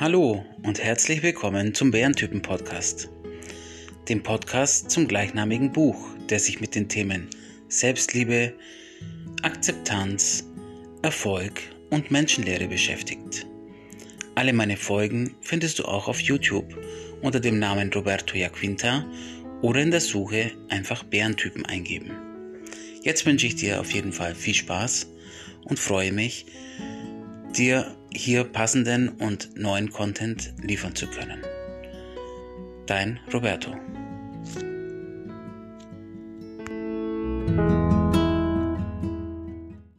Hallo und herzlich willkommen zum Bärentypen Podcast, dem Podcast zum gleichnamigen Buch, der sich mit den Themen Selbstliebe, Akzeptanz, Erfolg und Menschenlehre beschäftigt. Alle meine Folgen findest du auch auf YouTube unter dem Namen Roberto Jaquinta oder in der Suche einfach Bärentypen eingeben. Jetzt wünsche ich dir auf jeden Fall viel Spaß und freue mich, dir hier passenden und neuen Content liefern zu können. Dein Roberto.